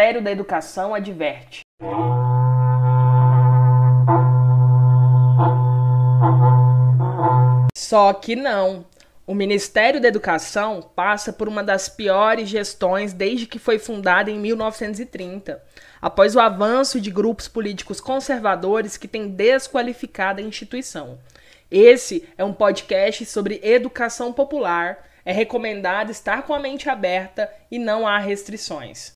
Ministério da Educação adverte. Só que não. O Ministério da Educação passa por uma das piores gestões desde que foi fundada em 1930, após o avanço de grupos políticos conservadores que têm desqualificado a instituição. Esse é um podcast sobre educação popular. É recomendado estar com a mente aberta e não há restrições.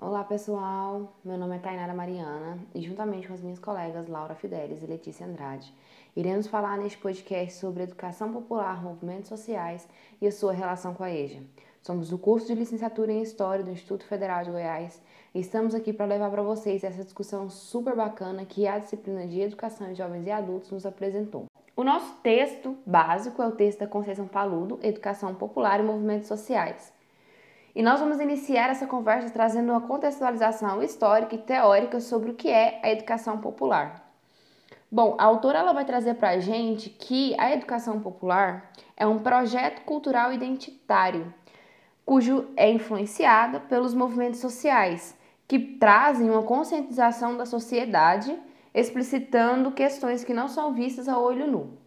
Olá pessoal, meu nome é Tainara Mariana e juntamente com as minhas colegas Laura Fidelis e Letícia Andrade, iremos falar neste podcast sobre educação popular, movimentos sociais e a sua relação com a EJA. Somos do curso de licenciatura em História do Instituto Federal de Goiás e estamos aqui para levar para vocês essa discussão super bacana que a disciplina de Educação de Jovens e Adultos nos apresentou. O nosso texto básico é o texto da Conceição Paludo, Educação Popular e Movimentos Sociais. E nós vamos iniciar essa conversa trazendo uma contextualização histórica e teórica sobre o que é a educação popular. Bom, a autora ela vai trazer para a gente que a educação popular é um projeto cultural identitário, cujo é influenciada pelos movimentos sociais, que trazem uma conscientização da sociedade, explicitando questões que não são vistas a olho nu.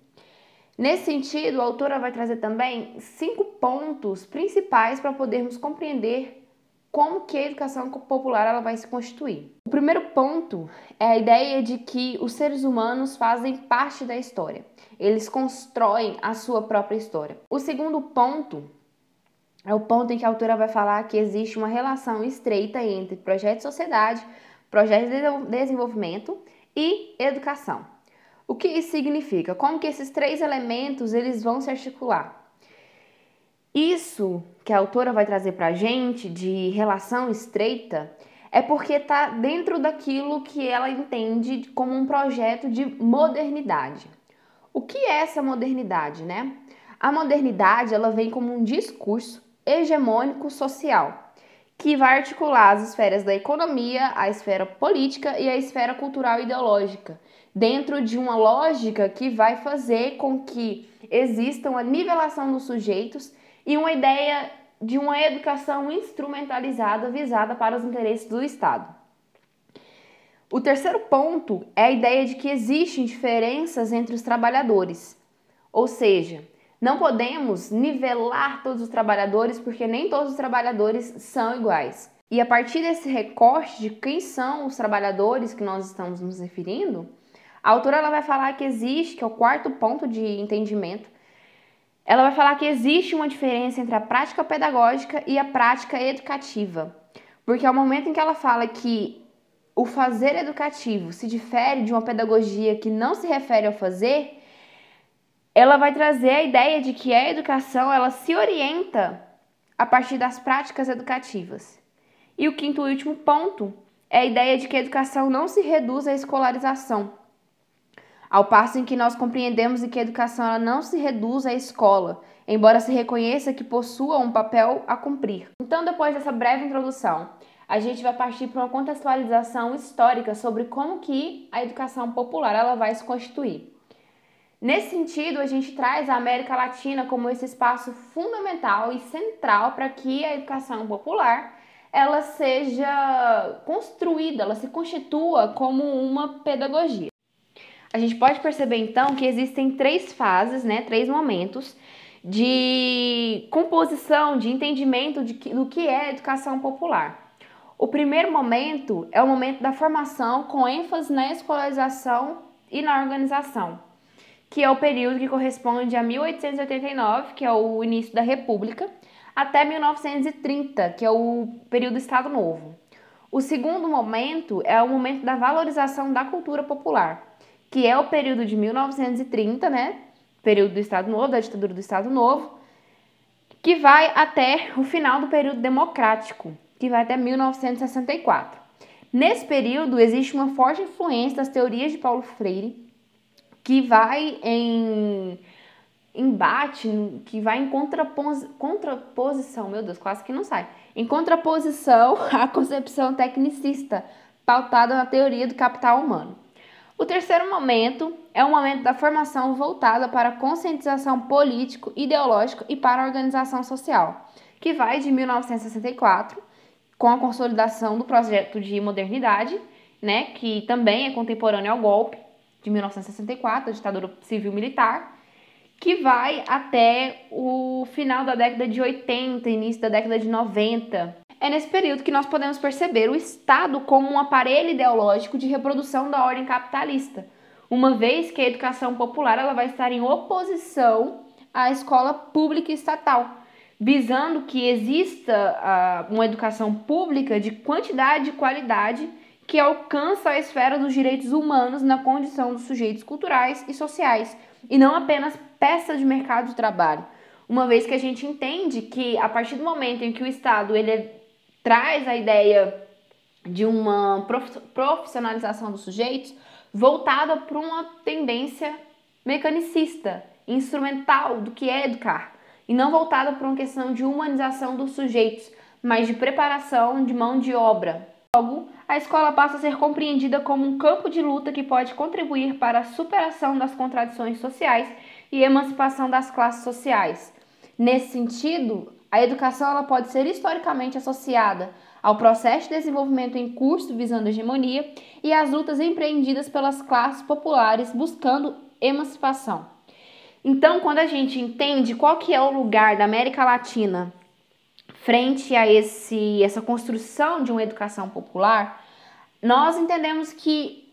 Nesse sentido, a autora vai trazer também cinco pontos principais para podermos compreender como que a educação popular ela vai se constituir. O primeiro ponto é a ideia de que os seres humanos fazem parte da história. Eles constroem a sua própria história. O segundo ponto é o ponto em que a autora vai falar que existe uma relação estreita entre projeto de sociedade, projeto de desenvolvimento e educação. O que isso significa? Como que esses três elementos eles vão se articular? Isso que a autora vai trazer para a gente de relação estreita é porque está dentro daquilo que ela entende como um projeto de modernidade. O que é essa modernidade, né? A modernidade ela vem como um discurso hegemônico social que vai articular as esferas da economia, a esfera política e a esfera cultural e ideológica dentro de uma lógica que vai fazer com que exista uma nivelação dos sujeitos e uma ideia de uma educação instrumentalizada visada para os interesses do Estado. O terceiro ponto é a ideia de que existem diferenças entre os trabalhadores, ou seja, não podemos nivelar todos os trabalhadores porque nem todos os trabalhadores são iguais. E a partir desse recorte de quem são os trabalhadores que nós estamos nos referindo, a autora ela vai falar que existe, que é o quarto ponto de entendimento, ela vai falar que existe uma diferença entre a prática pedagógica e a prática educativa. Porque ao momento em que ela fala que o fazer educativo se difere de uma pedagogia que não se refere ao fazer, ela vai trazer a ideia de que a educação ela se orienta a partir das práticas educativas. E o quinto e último ponto é a ideia de que a educação não se reduz à escolarização, ao passo em que nós compreendemos que a educação ela não se reduz à escola, embora se reconheça que possua um papel a cumprir. Então, depois dessa breve introdução, a gente vai partir para uma contextualização histórica sobre como que a educação popular ela vai se constituir. Nesse sentido, a gente traz a América Latina como esse espaço fundamental e central para que a educação popular ela seja construída, ela se constitua como uma pedagogia. A gente pode perceber então que existem três fases, né, três momentos de composição, de entendimento de que, do que é educação popular. O primeiro momento é o momento da formação com ênfase na escolarização e na organização, que é o período que corresponde a 1889, que é o início da República, até 1930, que é o período do Estado Novo. O segundo momento é o momento da valorização da cultura popular, que é o período de 1930, né? Período do Estado Novo, da ditadura do Estado Novo, que vai até o final do período democrático, que vai até 1964. Nesse período existe uma forte influência das teorias de Paulo Freire, que vai em embate, que vai em contrapos, contraposição, meu Deus, quase que não sai, em contraposição à concepção tecnicista pautada na teoria do capital humano. O terceiro momento é o momento da formação voltada para a conscientização político, ideológico e para a organização social, que vai de 1964, com a consolidação do projeto de modernidade, né, que também é contemporâneo ao golpe de 1964, a ditadura civil-militar, que vai até o final da década de 80, início da década de 90. É nesse período que nós podemos perceber o Estado como um aparelho ideológico de reprodução da ordem capitalista, uma vez que a educação popular ela vai estar em oposição à escola pública estatal, visando que exista uh, uma educação pública de quantidade e qualidade que alcança a esfera dos direitos humanos na condição dos sujeitos culturais e sociais, e não apenas peça de mercado de trabalho. Uma vez que a gente entende que a partir do momento em que o Estado ele traz a ideia de uma profissionalização dos sujeitos voltada para uma tendência mecanicista, instrumental do que é educar, e não voltada para uma questão de humanização dos sujeitos, mas de preparação de mão de obra. Logo, a escola passa a ser compreendida como um campo de luta que pode contribuir para a superação das contradições sociais e emancipação das classes sociais. Nesse sentido, a educação ela pode ser historicamente associada ao processo de desenvolvimento em curso visando a hegemonia e às lutas empreendidas pelas classes populares buscando emancipação. Então, quando a gente entende qual que é o lugar da América Latina frente a esse, essa construção de uma educação popular, nós entendemos que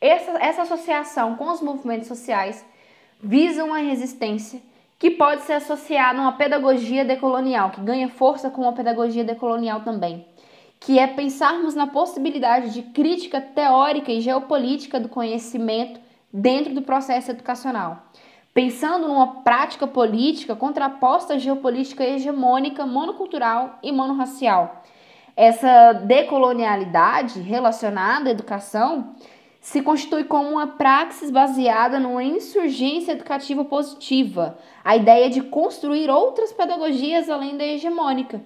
essa, essa associação com os movimentos sociais visa uma resistência que pode ser associada a uma pedagogia decolonial, que ganha força com a pedagogia decolonial também, que é pensarmos na possibilidade de crítica teórica e geopolítica do conhecimento dentro do processo educacional pensando numa prática política contraposta à geopolítica hegemônica, monocultural e monorracial. Essa decolonialidade relacionada à educação se constitui como uma praxis baseada numa insurgência educativa positiva, a ideia de construir outras pedagogias além da hegemônica,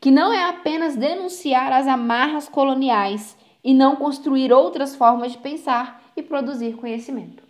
que não é apenas denunciar as amarras coloniais e não construir outras formas de pensar e produzir conhecimento.